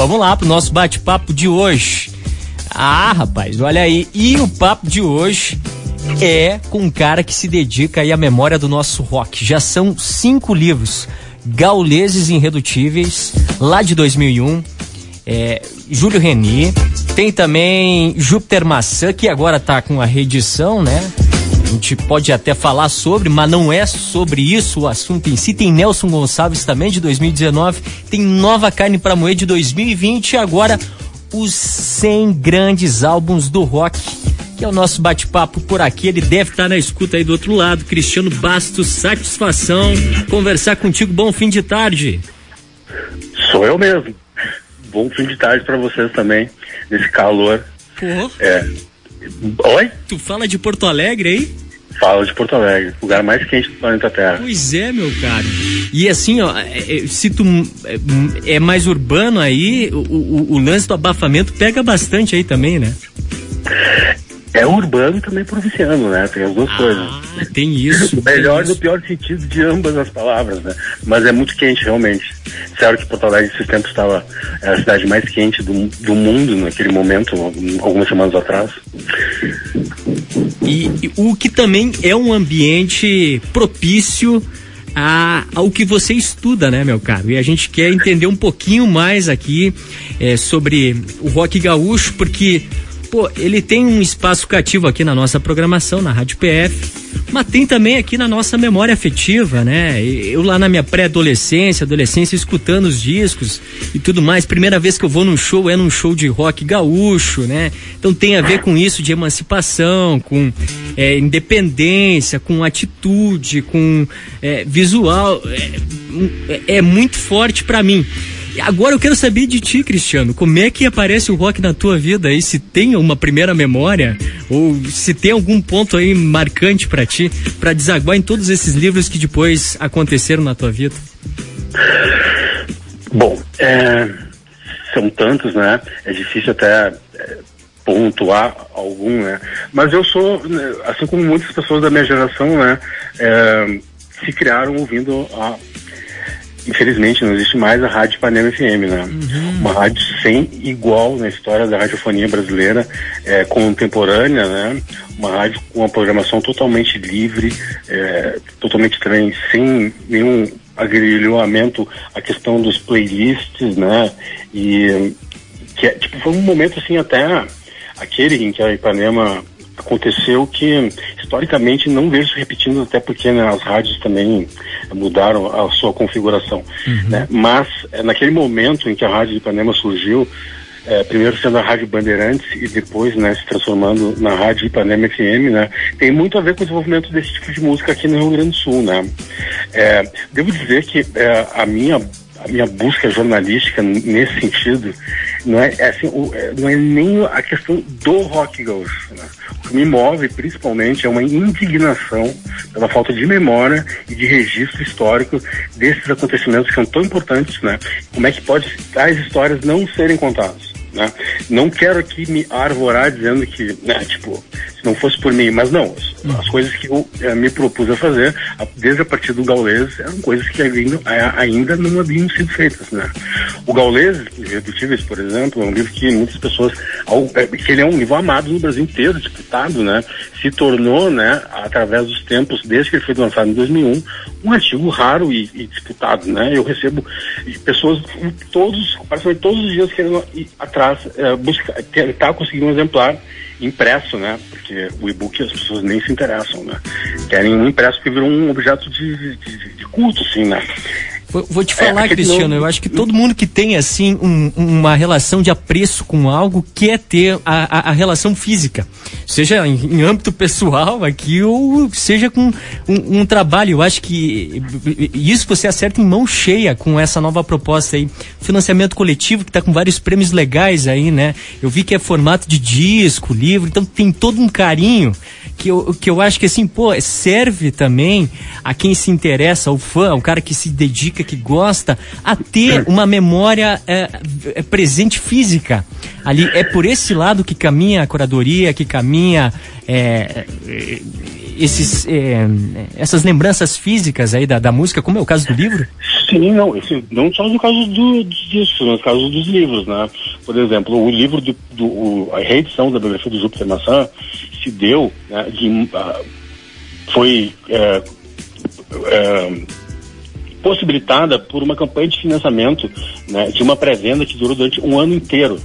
vamos lá pro nosso bate-papo de hoje. Ah, rapaz, olha aí. E o papo de hoje é com um cara que se dedica aí à memória do nosso rock. Já são cinco livros. Gauleses Irredutíveis, lá de 2001. É, Júlio Reni. Tem também Júpiter Maçã, que agora tá com a reedição, né? A gente pode até falar sobre, mas não é sobre isso o assunto em si. Tem Nelson Gonçalves também, de 2019. Tem Nova Carne para Moer, de 2020. E agora, os 100 grandes álbuns do rock que é o nosso bate-papo por aqui. Ele deve estar na escuta aí do outro lado. Cristiano Bastos, satisfação conversar contigo. Bom fim de tarde. Sou eu mesmo. Bom fim de tarde para vocês também, nesse calor. Pô. É. Oi? Tu fala de Porto Alegre aí? Fala de Porto Alegre, lugar mais quente do planeta Terra. Pois é, meu caro. E assim, ó, é, é, se tu é, é mais urbano aí, o, o, o lance do abafamento pega bastante aí também, né? É urbano e também provinciano, né? Tem as duas ah, coisas. Tem isso. O melhor no pior sentido de ambas as palavras, né? Mas é muito quente, realmente. Sério que Porto Alegre, esses tempos, estava é a cidade mais quente do, do mundo naquele momento, algumas semanas atrás. E, e o que também é um ambiente propício a, ao que você estuda, né, meu caro? E a gente quer entender um pouquinho mais aqui é, sobre o rock gaúcho, porque Pô, ele tem um espaço cativo aqui na nossa programação, na Rádio PF, mas tem também aqui na nossa memória afetiva, né? Eu lá na minha pré-adolescência, adolescência, escutando os discos e tudo mais. Primeira vez que eu vou num show é num show de rock gaúcho, né? Então tem a ver com isso de emancipação, com é, independência, com atitude, com é, visual. É, é muito forte para mim. Agora eu quero saber de ti, Cristiano, como é que aparece o rock na tua vida aí? Se tem uma primeira memória ou se tem algum ponto aí marcante para ti, para desaguar em todos esses livros que depois aconteceram na tua vida? Bom, é, são tantos, né? É difícil até é, pontuar algum, né? Mas eu sou, né, assim como muitas pessoas da minha geração, né? É, se criaram ouvindo a infelizmente não existe mais a Rádio Panema FM, né? Uhum. Uma rádio sem igual na história da radiofonia brasileira, é, contemporânea, né? Uma rádio com uma programação totalmente livre, é, totalmente também sem nenhum agrilhoamento a questão dos playlists, né? E que é, tipo, foi um momento assim até aquele em que a Ipanema aconteceu que historicamente não vejo se repetindo, até porque né, as rádios também mudaram a sua configuração. Uhum. Né? Mas é, naquele momento em que a Rádio de Ipanema surgiu, é, primeiro sendo a Rádio Bandeirantes e depois né, se transformando na Rádio Ipanema FM, né, tem muito a ver com o desenvolvimento desse tipo de música aqui no Rio Grande do Sul. Né? É, devo dizer que é, a minha a minha busca jornalística nesse sentido não é, é assim, o, é, não é nem a questão do rock gaúcho. Né? O que me move, principalmente, é uma indignação pela falta de memória e de registro histórico desses acontecimentos que são tão importantes, né? Como é que pode tais histórias não serem contadas? Né? Não quero aqui me arvorar dizendo que, né, tipo, se não fosse por mim, mas não, as coisas que eu eh, me propus a fazer, a, desde a partir do Gaulês, eram coisas que ainda, ainda não haviam sido feitas, né? O Gaulês, Irredutíveis, por exemplo, é um livro que muitas pessoas, ao, é, que ele é um livro amado no Brasil inteiro, disputado, né? Se tornou, né, através dos tempos, desde que ele foi lançado em 2001, um artigo raro e, e disputado, né? Eu recebo pessoas todos, praticamente todos os dias querendo ir atrás, é, buscar, tentar conseguir um exemplar impresso, né? Porque o e-book as pessoas nem se interessam, né? Querem um impresso que virou um objeto de, de, de culto, assim, né? Vou, vou te falar, é, Cristiano, eu acho que todo mundo que tem, assim, um, uma relação de apreço com algo quer ter a, a, a relação física. Seja em, em, âmbito pessoal aqui ou seja com um, um, trabalho. Eu acho que isso você acerta em mão cheia com essa nova proposta aí. Financiamento coletivo que está com vários prêmios legais aí, né? Eu vi que é formato de disco, livro, então tem todo um carinho que eu, que eu acho que assim, pô, serve também a quem se interessa, ao fã, ao cara que se dedica, que gosta, a ter uma memória é, é, presente física. Ali é por esse lado que caminha a curadoria, que caminha é, esses, é, essas lembranças físicas aí da, da música, como é o caso do livro? Sim, não, esse, não só no caso do, disso, no caso dos livros, né? Por exemplo, o livro do, do o, a reedição da biografia do Júpiter Maçã se deu, né, de, uh, foi é, é, possibilitada por uma campanha de financiamento né, de uma pré-venda que durou durante um ano inteiro,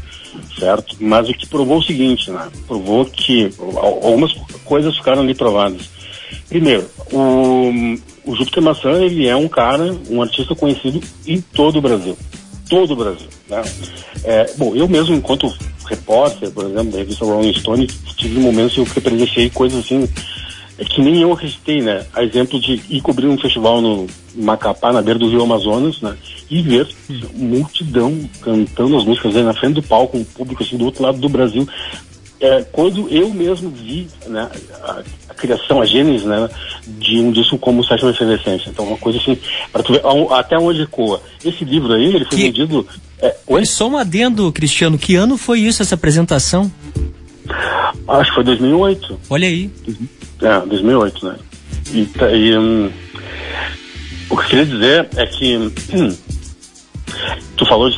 certo? Mas o que provou o seguinte, né? Provou que algumas coisas ficaram ali provadas. Primeiro, o, o Júpiter Maçã, ele é um cara, um artista conhecido em todo o Brasil. Todo o Brasil, né? É, bom, eu mesmo, enquanto repórter, por exemplo, da revista Rolling Stone, tive momentos em que eu presenciei coisas assim é que nem eu acreditei, né? A exemplo de ir cobrir um festival no Macapá, na beira do Rio Amazonas, né? E ver hum. multidão cantando as músicas aí na frente do palco, um público assim do outro lado do Brasil. É, quando eu mesmo vi né, a, a, criação, a gênese né, de um disco como Sétima Efervescência. Então, uma coisa assim, para tu ver até onde ecoa. Esse livro aí, ele foi que... vendido. É, oi? Só um adendo, Cristiano, que ano foi isso, essa apresentação? Acho que foi 2008. Olha aí. É, 2008, né? E, tá, e um, o que eu queria dizer é que hum, tu falou de,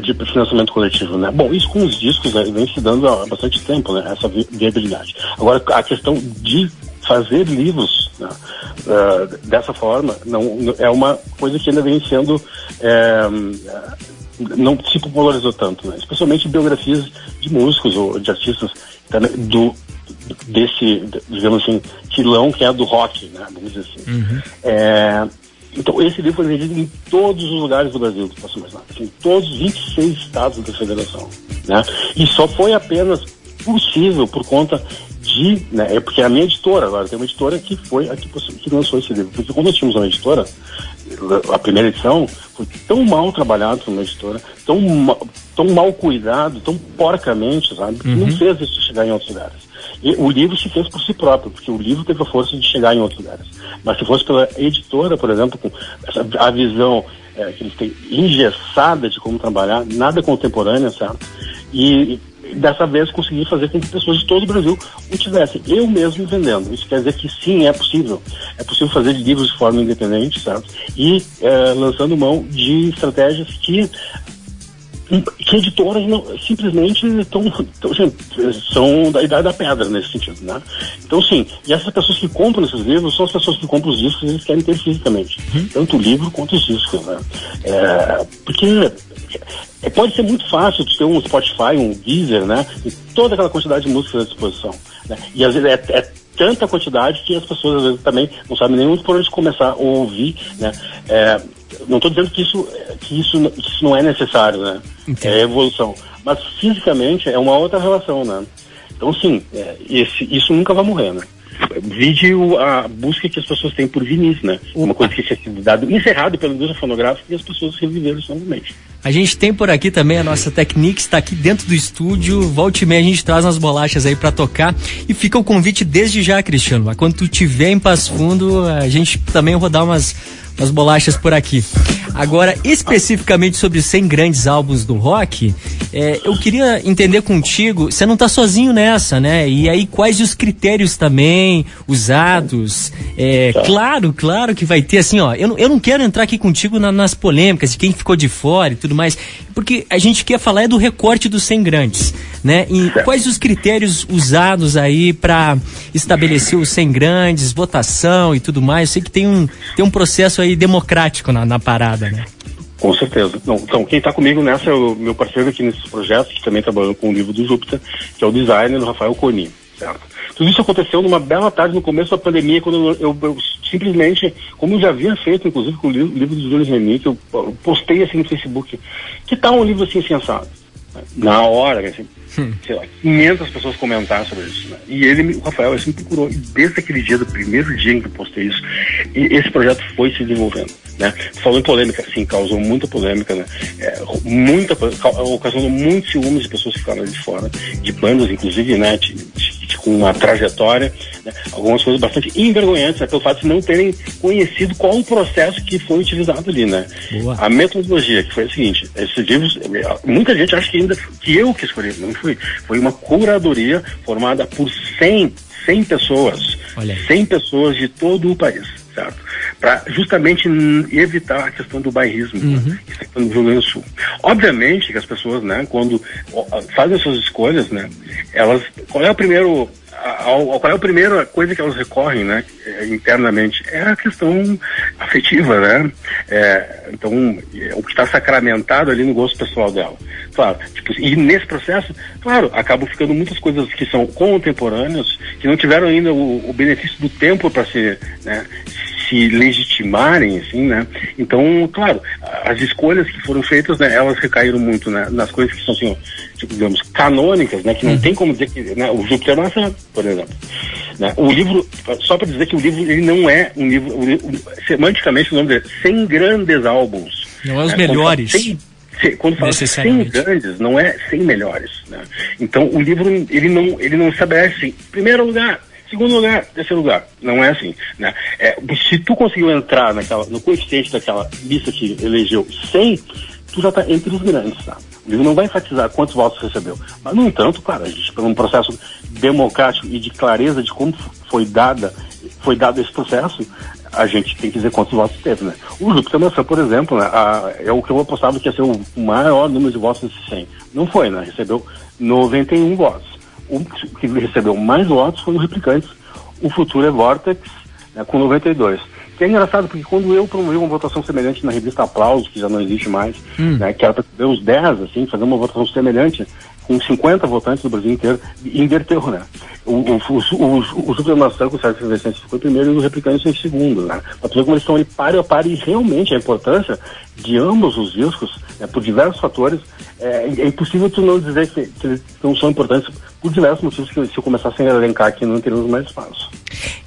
de, financiamento coletivo, né? Bom, isso com os discos né, vem se dando há bastante tempo, né? Essa viabilidade. Agora, a questão de fazer livros né, uh, dessa forma não, é uma coisa que ainda vem sendo é, não se popularizou tanto, né? especialmente biografias de músicos ou de artistas do desse, digamos assim, filão que é do rock, né? Vamos dizer assim. Uhum. É, então, esse livro foi vendido em todos os lugares do Brasil, imaginar. Assim, em todos os 26 estados da federação. Né? E só foi apenas possível por conta de. Né, é porque é a minha editora agora, tem uma editora que foi a que, que lançou esse livro. Porque quando nós tínhamos uma editora, a primeira edição foi tão mal trabalhado por uma editora, tão, tão mal cuidado, tão porcamente, sabe? Que uhum. não fez isso chegar em outros lugares. E o livro se fez por si próprio, porque o livro teve a força de chegar em outros lugares. Mas se fosse pela editora, por exemplo, com essa, a visão é, que eles têm engessada de como trabalhar, nada contemporânea, certo? E, e dessa vez consegui fazer com que pessoas de todo o Brasil o tivessem. Eu mesmo vendendo. Isso quer dizer que sim, é possível. É possível fazer livros de forma independente, certo? E é, lançando mão de estratégias que que editoras não, simplesmente tão, tão, são da idade da pedra nesse sentido, né? Então, sim, e essas pessoas que compram esses livros são as pessoas que compram os discos e eles querem ter fisicamente, uhum. tanto o livro quanto os discos, né? É, porque pode ser muito fácil de ter um Spotify, um Deezer, né? E toda aquela quantidade de músicas à disposição, né? E às vezes é, é tanta quantidade que as pessoas às vezes também não sabem nem por onde começar a ouvir, né? É, não estou dizendo que isso, que, isso, que isso não é necessário, né? Entendi. É evolução. Mas fisicamente é uma outra relação, né? Então, sim, é, esse, isso nunca vai morrer, né? Vide a busca que as pessoas têm por Vinícius, né? Uma coisa que tinha sido dado, encerrado pela indústria fonográfica e as pessoas reviveram novamente. A gente tem por aqui também a nossa Technics, está aqui dentro do estúdio. Volte e meia a gente traz umas bolachas aí para tocar. E fica o convite desde já, Cristiano. Quando tu tiver em Passo Fundo, a gente também rodar umas as bolachas por aqui. Agora, especificamente sobre os 100 grandes álbuns do rock, é, eu queria entender contigo, você não está sozinho nessa, né? E aí, quais os critérios também usados? É, tá. Claro, claro que vai ter assim, ó. Eu, eu não quero entrar aqui contigo na, nas polêmicas de quem ficou de fora e tudo mais, porque a gente quer falar é do recorte dos 100 grandes, né? E quais os critérios usados aí para estabelecer os 100 grandes, votação e tudo mais? Eu sei que tem um, tem um processo aí democrático na, na parada, né? Com certeza. Então, quem está comigo nessa é o meu parceiro aqui nesses projetos, que também trabalhou com o livro do Júpiter, que é o designer Rafael Coni, certo? Tudo isso aconteceu numa bela tarde no começo da pandemia, quando eu, eu, simplesmente, como já havia feito, inclusive com o livro, livro do Júlio Remy, que eu, postei assim no Facebook, que tal um livro assim sensado? Na hora, assim, hum. sei lá, 500 pessoas comentaram sobre isso. Né? E ele, o Rafael, assim, procurou, e desde aquele dia, do primeiro dia em que eu postei isso, esse projeto foi se desenvolvendo. Né? Falou em polêmica, sim, causou muita polêmica, né? É, muita, ocasionou muitos ciúmes de pessoas que ficaram ali de fora, de bandas, inclusive, né? De, de, de, com uma trajetória, né? algumas coisas bastante envergonhantes, né? Pelo fato de não terem conhecido qual o processo que foi utilizado ali, né? Boa. A metodologia, que foi a seguinte, esses livros, muita gente acha que ainda que eu que escolhi, não fui. Foi uma curadoria formada por 100, 100 pessoas, Olha 100 pessoas de todo o país certo? Para justamente evitar a questão do bairrismo uhum. né, no Rio Grande do Sul. Obviamente que as pessoas, né, quando fazem suas escolhas, né, elas, qual é o primeiro qual é a primeira coisa que elas recorrem, né, internamente? É a questão afetiva, né? É, então, é o que está sacramentado ali no gosto pessoal dela. Claro, tipo, e nesse processo, claro, acabam ficando muitas coisas que são contemporâneas, que não tiveram ainda o, o benefício do tempo para se, né, se legitimarem, assim, né? Então, claro, as escolhas que foram feitas, né, elas recaíram muito né, nas coisas que são, assim, digamos, canônicas, né? Que não uhum. tem como dizer que, né, o Júpiter Maçã, por exemplo. Né? O livro, só para dizer que o livro, ele não é um livro, o, o, semanticamente o nome dele, 100 grandes álbuns. Não é os né? melhores. quando fala 100 grandes, não é 100 melhores. Né? Então, o livro, ele não, ele não estabelece, em primeiro lugar, segundo lugar, terceiro lugar. Não é assim. Né? É, se tu conseguiu entrar naquela, no coeficiente daquela lista que elegeu 100, tu já está entre os grandes. Tá? O livro não vai enfatizar quantos votos recebeu. Mas, no entanto, claro, a gente, por um processo democrático e de clareza de como foi dada foi dado esse processo, a gente tem que dizer quantos votos teve, né? O Júpiter Maçã, por exemplo, né, a, é o que eu apostava que ia ser o maior número de votos desses 100. Não foi, né? Recebeu 91 votos. O que recebeu mais votos foi o Replicantes, o Futuro é Vortex, né, com 92. Que é engraçado, porque quando eu promovi uma votação semelhante na revista Aplausos, que já não existe mais, hum. né, que era para ter os 10, assim, fazer uma votação semelhante, com 50 votantes do Brasil inteiro, inverteu, né? O, o, o, o, Supremação com o Sérgio Vicente ficou em primeiro e o Replicantes em segundo, né? Ver como eles estão ali páreo a par e realmente a importância de ambos os discos, né, por diversos fatores, é, é, impossível tu não dizer que, que, eles não são importantes por diversos motivos que se eu começasse a elencar aqui não teremos mais espaço.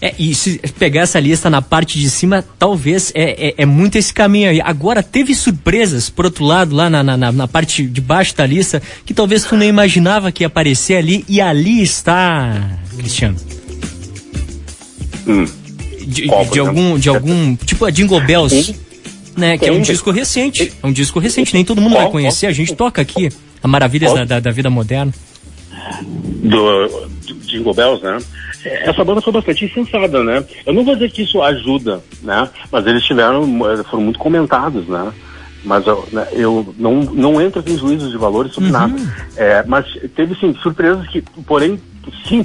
É, e se pegar essa lista na parte de cima, talvez é, é, é muito esse caminho aí. Agora, teve surpresas, por outro lado, lá na, na, na, parte de baixo da lista, que talvez tu nem imaginava que ia aparecer ali, e ali está, Cristiano. Hum. De, de, algum, de algum, tipo a Jingle Bells, né? Que é um disco recente, é um disco recente, nem todo mundo vai conhecer, a gente toca aqui, a Maravilhas da, da, da Vida Moderna. Do, do Jingle Bells, né? essa banda foi bastante insensada, né? Eu não vou dizer que isso ajuda, né? Mas eles tiveram, foram muito comentados, né? Mas eu, né, eu não, não entro em juízos de valores sobre uhum. nada. É, mas teve, sim, surpresas que, porém, sim,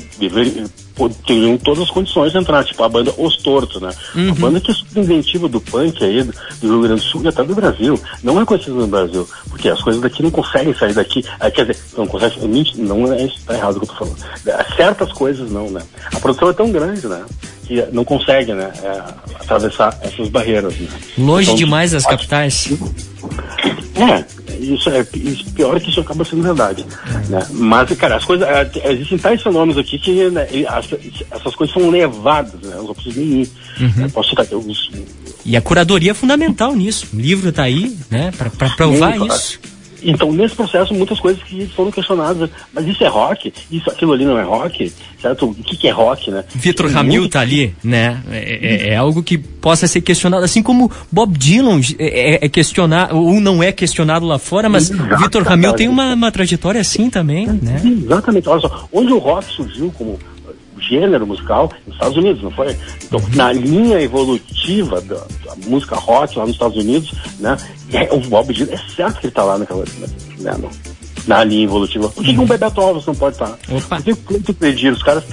teriam todas as condições de entrar, tipo a banda Os Tortos, né? Uhum. A banda que é super inventiva do punk aí, do, do Rio Grande do Sul e até do Brasil. Não é conhecida no Brasil, porque as coisas daqui não conseguem sair daqui. É, quer dizer, não consegue, não é isso, tá errado o que eu tô falando. É, certas coisas não, né? A produção é tão grande, né? Que não consegue, né? É, atravessar essas barreiras, né? Longe então, demais das capitais. É, isso é isso, pior é que isso acaba sendo verdade. Né? Mas, cara, as coisas. É, existem tais fenômenos aqui que né, as, essas coisas são levadas, né? Os outros nem ir. Uhum. Posso citar os, E a curadoria é fundamental nisso. O livro está aí, né, para provar Sim, isso. Então, nesse processo, muitas coisas que foram questionadas. Mas isso é rock? Isso, aquilo ali não é rock? Certo? O que, que é rock, né? Vitor Ramil tá ali, né? É, é, é, algo que possa ser questionado, assim como Bob Dylan é, é, é questionado, ou não é questionado lá fora, mas Vitor Ramil tem uma, uma trajetória assim também, né? Exatamente. Olha só, onde o rock surgiu como gênero musical nos Estados Unidos, não foi? Então, na linha evolutiva da, da música rock lá nos Estados Unidos, né? É, o Bob Dylan, é certo que ele está lá naquela, né, no, na linha evolutiva. Por que, que um Bebeto Alves não pode estar? Por que o Cleiton Pedir? Os caras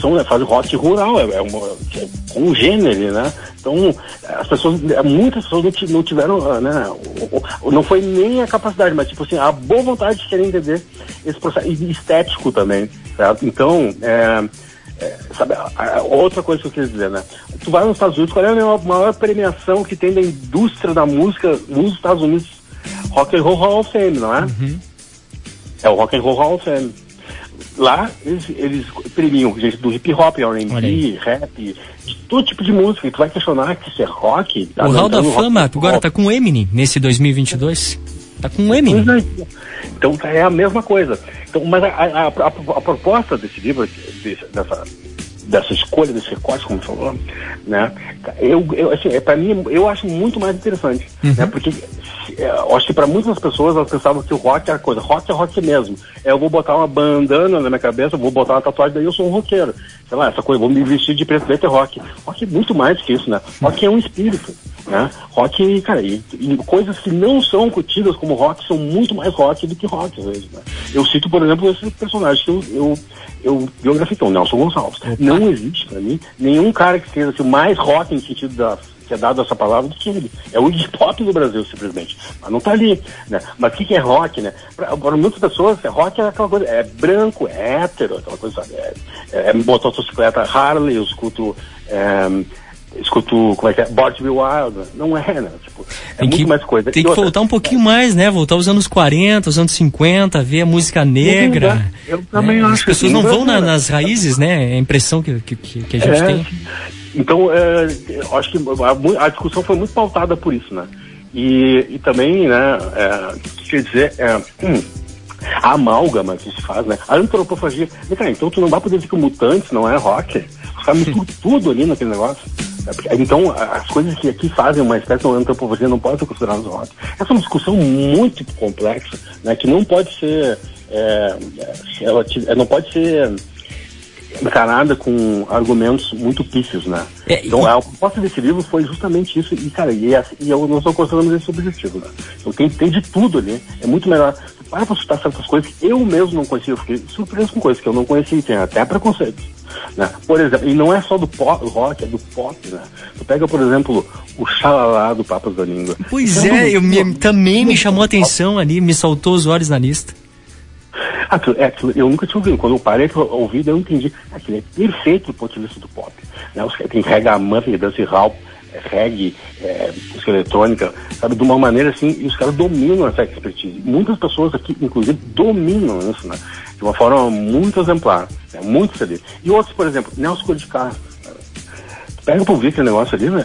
são, né, fazem rock rural, é, é, uma, é um gênero, né? Então, as pessoas, muitas pessoas não tiveram, ah, né? Não foi nem a capacidade, mas tipo assim, a boa vontade de querer entender esse processo, e estético também, certo? Então, é, é, sabe, a, a, outra coisa que eu queria dizer, né? Tu vai nos Estados Unidos, qual é a maior, premiação que tem da indústria da música nos Estados Unidos? Rock and Roll Hall of Fame, não é? Uhum. É o Rock and Roll Hall of Fame. Lá eles, eles premiam gente do hip hop, R&B, rap, de todo tipo de música. E tu vai questionar que isso é rock. Tá o Hall da Fama agora tá com o Eminem nesse 2022. Tá com Eminem. É. Então é a mesma coisa. Então, mas a, a, a, a proposta desse livro, desse, dessa, dessa escolha desse recorte, como falou, né? Eu, eu assim, é, para mim, eu acho muito mais interessante, uhum. né? Porque é, eu acho que para muitas pessoas elas pensavam que o rock era coisa, rock é rock mesmo. É, eu vou botar uma bandana na minha cabeça, vou botar uma tatuagem, daí eu sou um roqueiro. Sei lá, essa coisa, vou me vestir de preto, preto é rock. Rock é muito mais que isso, né? Rock é um espírito, né? Rock, cara, e, e coisas que não são curtidas como rock são muito mais rock do que rock, às vezes, né? Eu cito, por exemplo, esse personagem que eu, eu, eu biografei, o Nelson Gonçalves. Não existe, para mim, nenhum cara que seja assim, mais rock no sentido da que é dado essa palavra do que ele. É o hip hop do Brasil, simplesmente. Mas não tá ali, né? Mas o que, que é rock, né? Para muitas pessoas, é rock é aquela coisa, é branco, é hétero, aquela coisa, sabe? É, é, é motocicleta Harley, eu escuto... É, escuto, como é que é, Body Wild, não é, né? Tipo, é tem muito que, mais coisa. Tem que outra, voltar um pouquinho é. mais, né? Voltar aos anos 40, os anos 50, ver a música negra. Eu também né? acho. As pessoas não vão na, nas raízes, né? É a impressão que, que, que a gente é, tem. Então, é, acho que a, a, discussão foi muito pautada por isso, né? E, e também, né, é, quer dizer, é, hum, a amálgama que se faz, né? A antropofagia. Cara, então tu não vai poder dizer que o mutante não é rock. Os caras misturam tudo ali naquele negócio. Então, as coisas que aqui fazem uma espécie de antropofagia não podem ser consideradas rock. Essa é uma discussão muito complexa, né? Que não pode ser. É, ela, não pode ser encarada com argumentos muito pífios, né? É, então, a proposta desse livro foi justamente isso, e, cara, e, é, e eu não estou considerando esse objetivo, né? Então, tem, tem de tudo ali, é muito melhor. Para você citar certas coisas que eu mesmo não conhecia, eu fiquei surpreso com coisas que eu não conhecia e tem até preconceitos. Né? Por exemplo, e não é só do pop, rock, é do pop, né? Tu pega, por exemplo, o xalalá do Papas da Língua. Pois é, eu me, também me chamou a atenção ali, me saltou os olhos na lista. Aquilo, é, aquilo, eu nunca tinha ouvido. Quando eu parei para ouvir, eu entendi. Aquilo é perfeito do ponto de vista do pop. Né? Tem reggae dance hall, é, reggae, é, música eletrônica, sabe? De uma maneira assim, e os caras dominam essa expertise. Muitas pessoas aqui, inclusive, dominam isso, né? De uma forma muito exemplar, né? muito CD. E outros, por exemplo, Nelson Carro. Pega para ouvir aquele negócio ali, né?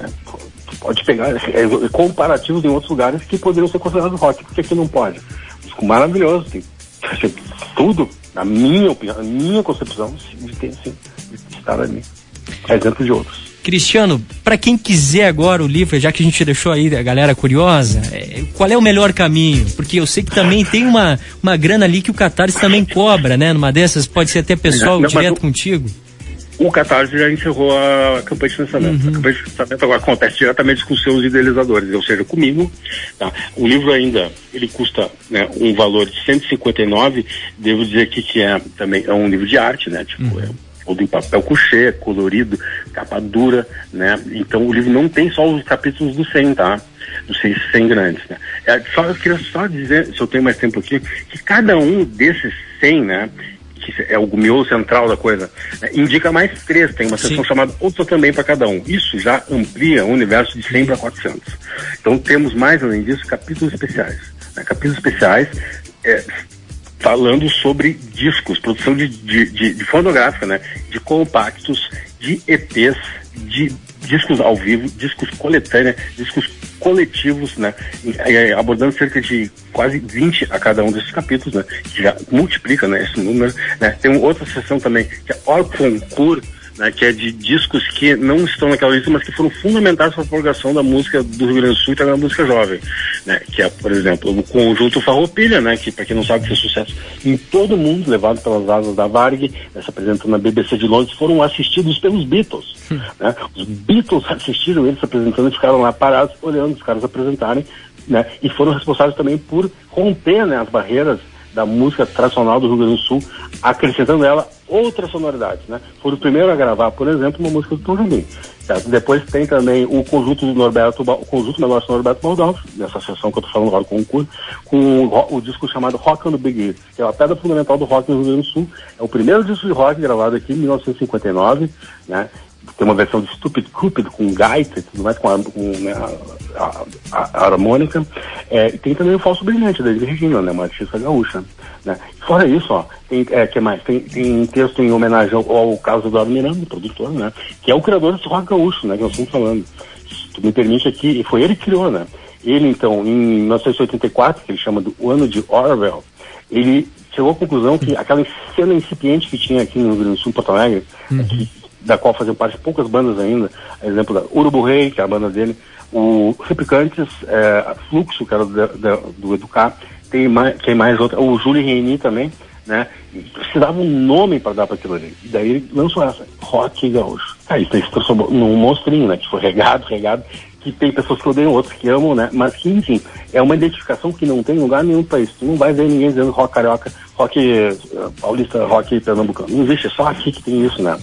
pode pegar é, comparativos em outros lugares que poderiam ser considerados rock, porque aqui não pode. Disco maravilhoso, tem tudo, na minha opinião, na minha concepção, de ter assim, de estar ali. exemplo de outros. Cristiano, para quem quiser agora o livro, já que a gente deixou aí a galera curiosa, é, qual é o melhor caminho? Porque eu sei que também tem uma, uma grana ali que o Catarse também cobra, né? Numa dessas, pode ser até pessoal não, direto contigo. O Catarse já encerrou a campanha de financiamento. Uhum. A campanha de financiamento agora acontece diretamente com seus idealizadores, ou seja, comigo. Tá? O livro ainda, ele custa né, um valor de 159, devo dizer que, que é também é um livro de arte, né? Tipo, uhum. é todo em papel couché, colorido, capa dura, né? Então o livro não tem só os capítulos do 100, tá? Dos 100, 100 grandes, né? É, só, eu queria só dizer, se eu tenho mais tempo aqui, que cada um desses 100, né? que é o miolo central da coisa, né, indica mais três, tem uma seção Sim. chamada Outra também para cada um. Isso já amplia o universo de 100 para 400. Então temos mais, além disso, capítulos especiais. Né, capítulos especiais é, falando sobre discos, produção de, de, de, de fonográfica, né, de compactos, de EPs, de discos ao vivo, discos coletâneos, discos coletivos, né, abordando cerca de quase 20 a cada um desses capítulos, né, que já multiplica, né, esse número, né. Tem outra sessão também, que é Orconcourt, né, que é de discos que não estão naquela lista, mas que foram fundamentais para a propagação da música do Rio Grande do Sul e também da música jovem, né, que é, por exemplo, o conjunto Farroupilha, né, que para quem não sabe fez sucesso em todo o mundo, levado pelas asas da Varg, né, se apresentando na BBC de Londres, foram assistidos pelos Beatles. Hum. Né, os Beatles assistiram eles se apresentando e ficaram lá parados olhando os caras apresentarem, né, e foram responsáveis também por romper né, as barreiras da música tradicional do Rio Grande do Sul, acrescentando ela outras sonoridades, né? Foram o primeiro a gravar, por exemplo, uma música do Tom Jobim. Certo? Depois tem também o conjunto do Norberto, o conjunto negócio do Norberto Baldalf, nessa sessão que eu estou falando agora com o com o, o, disco chamado Rock on the Big Ear, que é a pedra fundamental do rock no Rio Grande do Sul. É o primeiro disco de rock gravado aqui em 1959, né? tem uma versão de Stupid Cupid com gaita e tudo mais, com, a, com né, a, a, a, harmônica. É, e tem também o Falso Brilhante, da Regina, né, uma artista gaúcha. Né. Fora isso, ó, tem, é, que mais? Tem, tem texto em homenagem ao, ao Carlos Eduardo Miranda, produtor, né, que é o criador desse rock gaúcho, né, que nós estamos falando. Se tu me permite aqui, e foi ele que criou, né. Ele, então, em 1984, que ele chama do ano de Orwell, ele chegou à conclusão que aquela cena incipiente que tinha aqui no Rio Grande do Sul, Porto Alegre, uhum. que da qual fazem parte poucas bandas ainda, exemplo da Urubu Rei, que é a banda dele, o Replicantes, é, Fluxo, que era do, do, do Educar, tem mais, tem mais outra, o Júlio Reini também, né? Precisava um nome para dar para aquilo ali. E daí ele lançou essa, Rock Gaúcho. Aí isso se transformou num monstrinho, né? Que foi regado, regado, que tem pessoas que odeiam, outros que amam, né? Mas que, enfim, é uma identificação que não tem lugar nenhum para isso. Tu não vai ver ninguém dizendo rock carioca, rock uh, paulista, rock pernambucano. Não existe, é só aqui que tem isso, né?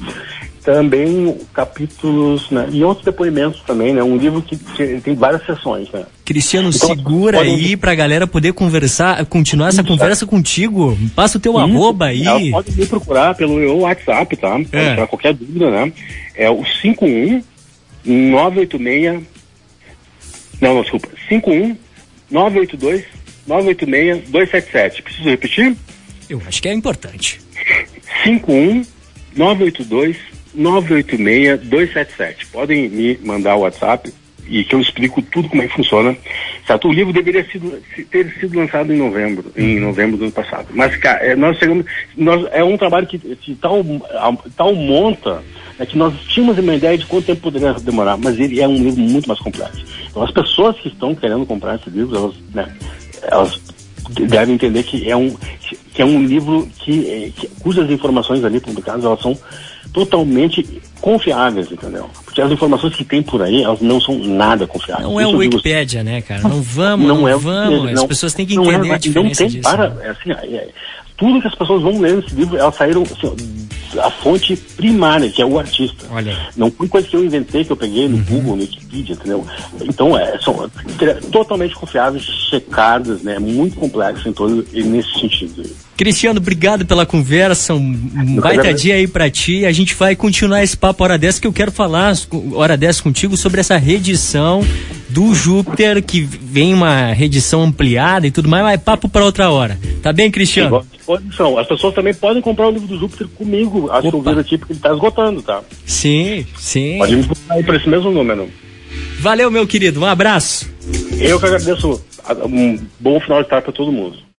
Também capítulos, né? E outros depoimentos também, né? Um livro que, que tem várias sessões, né? Cristiano, então, segura pode... aí pra galera poder conversar, continuar essa conversa contigo. Passa o teu arroba aí. Ela pode me procurar pelo meu WhatsApp, tá? Pode é. tirar qualquer dúvida, né? É o 51 986 não, desculpa. 51 982 986 277. Preciso repetir? Eu acho que é importante. 51 982 986 277. Podem me mandar o WhatsApp e que eu explico tudo como é que funciona. Certo? O livro deveria sido, ter sido lançado em novembro, em uhum. novembro do ano passado. Mas, cara, é, nós chegamos. Nós, é um trabalho que, que tal, tal monta é que nós tínhamos uma ideia de quanto tempo poderia demorar, mas ele é um livro muito mais complexo. Então, as pessoas que estão querendo comprar esse livro, elas, né, elas devem entender que é um, que é um livro que, que cujas informações ali publicadas elas são totalmente confiáveis, entendeu? Porque as informações que tem por aí, elas não são nada confiáveis. Não é o Wikipedia, né, cara? Não vamos, não, não é, vamos. Não, as pessoas têm que entender é, a diferença não tem disso. Para, né? é assim, é, tudo que as pessoas vão ler nesse livro, elas saíram assim, a fonte primária, que é o artista. Olha. Não foi coisa que eu inventei, que eu peguei no uhum. Google, no Wikipedia, entendeu? Então, é, são totalmente confiáveis, checadas, né? Muito complexo em todo nesse sentido. Cristiano, obrigado pela conversa, um baita dia aí pra ti. A gente vai continuar esse papo hora dessa, que eu quero falar hora dessa contigo sobre essa reedição do Júpiter, que vem uma reedição ampliada e tudo mais, mas é papo para outra hora. Tá bem, Cristiano? Disposição. As pessoas também podem comprar o livro do Júpiter comigo, a Silveira tipo, que ele está esgotando, tá? Sim, sim. Pode me buscar aí para esse mesmo número. Valeu, meu querido. Um abraço. Eu que agradeço. Um bom final de tarde para todo mundo.